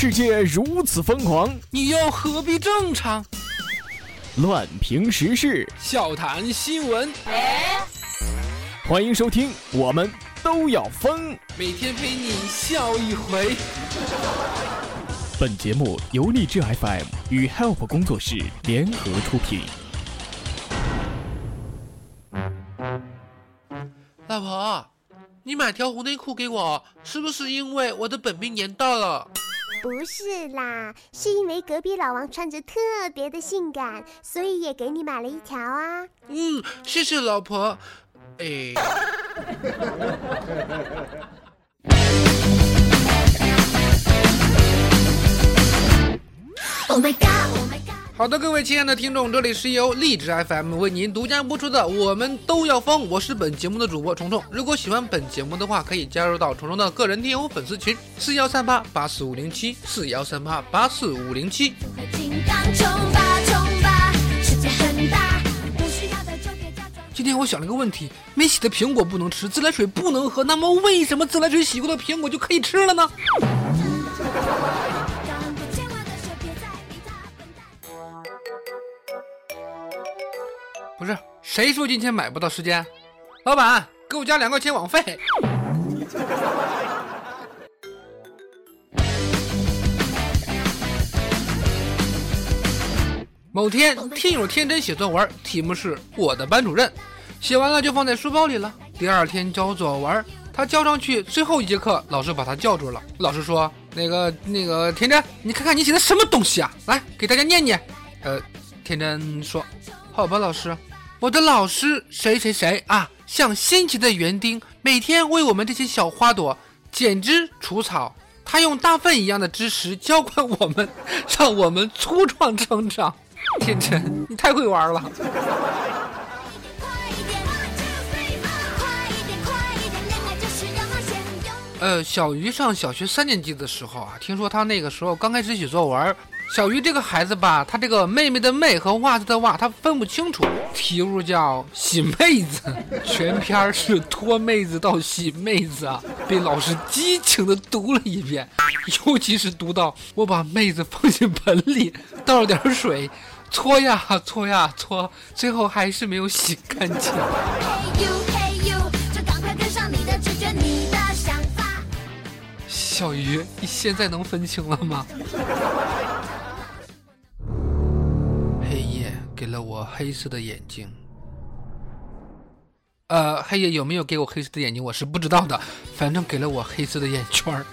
世界如此疯狂，你又何必正常？乱评时事，笑谈新闻，欢迎收听，我们都要疯。每天陪你笑一回。本节目由荔枝 FM 与 Help 工作室联合出品。老婆，你买条红内裤给我，是不是因为我的本命年到了？不是啦，是因为隔壁老王穿着特别的性感，所以也给你买了一条啊。嗯，谢谢老婆。哎。Oh my god！好的，各位亲爱的听众，这里是由荔枝 FM 为您独家播出的《我们都要疯》，我是本节目的主播虫虫。如果喜欢本节目的话，可以加入到虫虫的个人听友粉丝群：四幺三八八四五零七四幺三八八四五零七。今天我想了一个问题：没洗的苹果不能吃，自来水不能喝，那么为什么自来水洗过的苹果就可以吃了呢？谁说今天买不到时间？老板，给我加两块钱网费。某天，听友天真写作文，题目是我的班主任，写完了就放在书包里了。第二天交作文，他交上去，最后一节课，老师把他叫住了。老师说：“那个那个天真，你看看你写的什么东西啊？来给大家念念。”呃，天真说：“好吧，老师。”我的老师谁谁谁啊，像新奇的园丁，每天为我们这些小花朵剪枝除草。他用大粪一样的知识浇灌我们，让我们粗壮成长。天真，你太会玩了。呃，小鱼上小学三年级的时候啊，听说他那个时候刚开始写作文。小鱼这个孩子吧，他这个妹妹的妹和袜子的袜，他分不清楚。题目叫洗妹子，全篇是脱妹子到洗妹子啊，被老师激情的读了一遍，尤其是读到我把妹子放进盆里，倒了点水，搓呀搓呀搓，最后还是没有洗干净。小鱼，你现在能分清了吗？我黑色的眼睛，呃，黑爷有没有给我黑色的眼睛，我是不知道的。反正给了我黑色的眼圈儿。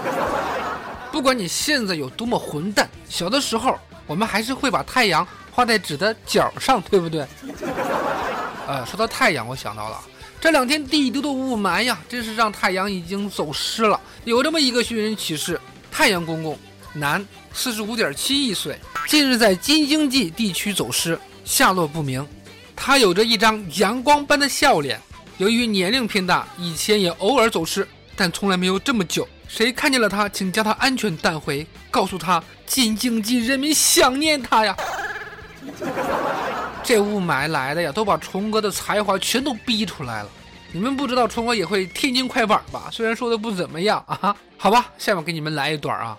不管你现在有多么混蛋，小的时候我们还是会把太阳画在纸的角上，对不对？呃，说到太阳，我想到了这两天帝都的雾霾呀，真是让太阳已经走失了。有这么一个寻人启事：太阳公公，男，四十五点七亿岁。近日在京津冀地区走失，下落不明。他有着一张阳光般的笑脸。由于年龄偏大，以前也偶尔走失，但从来没有这么久。谁看见了他，请将他安全带回，告诉他京津冀人民想念他呀。这雾霾来的呀，都把虫哥的才华全都逼出来了。你们不知道虫哥也会天津快板吧？虽然说的不怎么样啊。好吧，下面给你们来一段啊。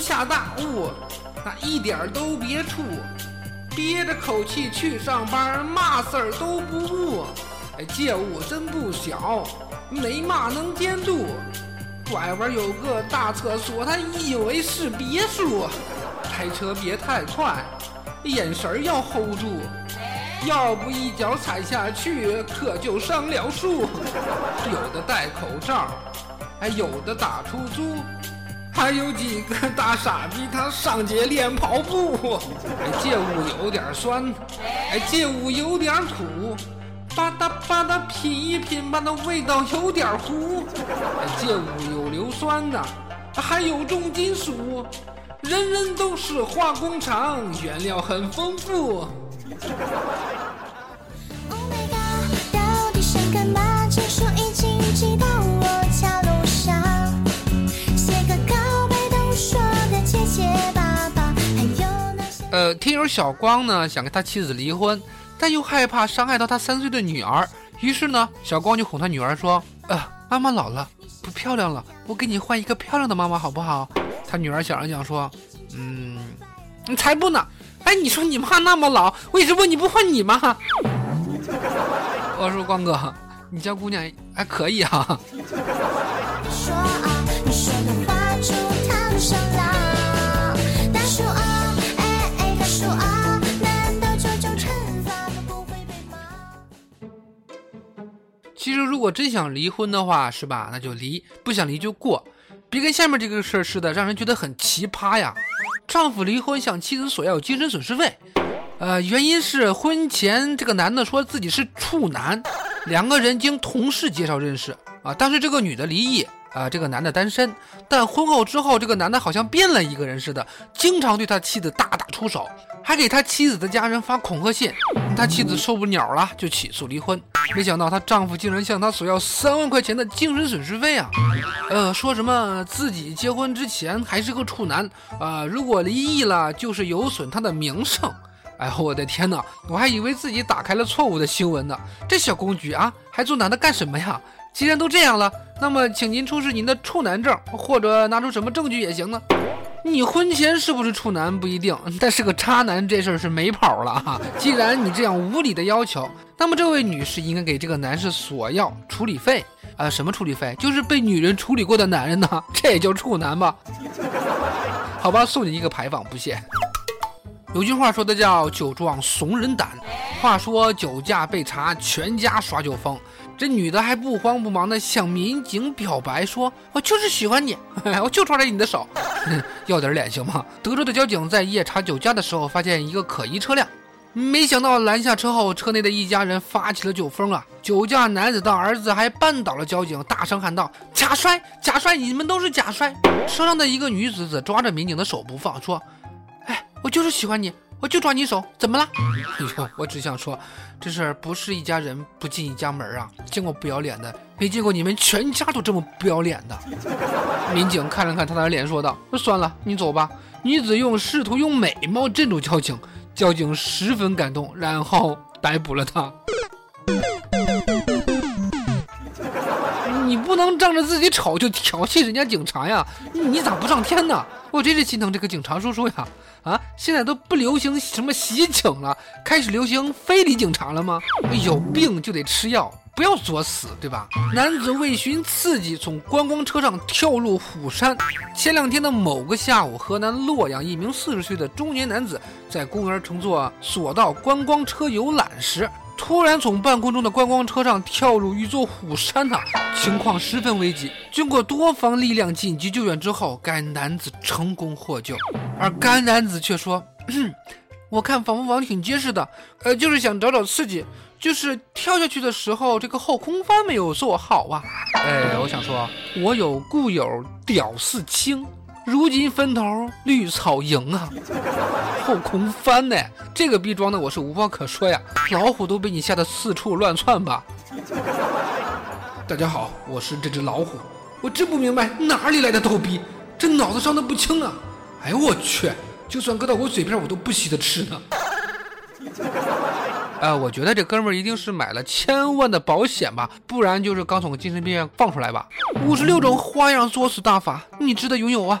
下大雾，那一点儿都别出，憋着口气去上班，嘛事儿都不误。哎，这雾真不小，没嘛能监督。拐弯有个大厕所，他以为是别墅。开车别太快，眼神要 hold 住，要不一脚踩下去，可就上了树。有的戴口罩，还有的打出租。还有几个大傻逼，他上街练跑步。哎，这屋有点酸，哎，这屋有点土，吧嗒吧嗒品一品吧，那味道有点糊。哎，这屋有硫酸的，还有重金属，人人都是化工厂，原料很丰富。Oh my god，到底谁更忙听友小光呢想跟他妻子离婚，但又害怕伤害到他三岁的女儿，于是呢，小光就哄他女儿说：“呃，妈妈老了，不漂亮了，我给你换一个漂亮的妈妈好不好？”他女儿想了想说：“嗯，你才不呢！哎，你说你妈那么老，为什么你不换你妈？”我说光哥，你家姑娘还可以啊。其实，如果真想离婚的话，是吧？那就离；不想离就过，别跟下面这个事儿似的，让人觉得很奇葩呀。丈夫离婚向妻子索要精神损失费，呃，原因是婚前这个男的说自己是处男，两个人经同事介绍认识啊，但是这个女的离异。啊，这个男的单身，但婚后之后，这个男的好像变了一个人似的，经常对他妻子大打出手，还给他妻子的家人发恐吓信。他妻子受不了了，就起诉离婚。没想到她丈夫竟然向她索要三万块钱的精神损失费啊！呃，说什么自己结婚之前还是个处男啊，如果离异了就是有损他的名声。哎呦，我的天哪，我还以为自己打开了错误的新闻呢。这小公举啊，还做男的干什么呀？既然都这样了，那么请您出示您的处男证，或者拿出什么证据也行呢？你婚前是不是处男不一定，但是个渣男这事儿是没跑了哈。既然你这样无理的要求，那么这位女士应该给这个男士索要处理费啊？什么处理费？就是被女人处理过的男人呢？这也叫处男吧？好吧，送你一个牌坊，不谢。有句话说的叫酒壮怂人胆，话说酒驾被查，全家耍酒疯。这女的还不慌不忙的向民警表白说：“我就是喜欢你，我就抓着你的手，要点脸行吗？”德州的交警在夜查酒驾的时候，发现一个可疑车辆，没想到拦下车后，车内的一家人发起了酒疯啊！酒驾男子的儿子还绊倒了交警，大声喊道：“假摔，假摔，你们都是假摔！”车上的一个女子则抓着民警的手不放，说：“哎，我就是喜欢你。”我就抓你手，怎么了？哎呦，我只想说，这事儿不是一家人不进一家门啊！见过不要脸的，没见过你们全家都这么不要脸的。民警看了看他的脸，说道：“算了，你走吧。”女子用试图用美貌镇住交警，交警十分感动，然后逮捕了他。不能仗着自己丑就调戏人家警察呀！你咋不上天呢？我真是心疼这个警察叔叔呀！啊，现在都不流行什么袭警了，开始流行非礼警察了吗？有病就得吃药，不要作死，对吧？男子为寻刺激，从观光车上跳入虎山。前两天的某个下午，河南洛阳一名四十岁的中年男子在公园乘坐索道观光车游览时。突然从半空中的观光车上跳入一座虎山呐，情况十分危急。经过多方力量紧急救援之后，该男子成功获救。而该男子却说：“我看防风网挺结实的，呃，就是想找找刺激，就是跳下去的时候这个后空翻没有做好啊。”哎，我想说，我有故友屌丝青。如今分头绿草营啊，后空翻呢？这个逼装的我是无话可说呀！老虎都被你吓得四处乱窜吧？大家好，我是这只老虎，我真不明白哪里来的逗逼，这脑子伤的不轻啊！哎呦我去，就算搁到我嘴边，我都不稀得吃呢。呃，我觉得这哥们儿一定是买了千万的保险吧，不然就是刚从精神病院放出来吧。五十六种花样作死大法，你值得拥有啊！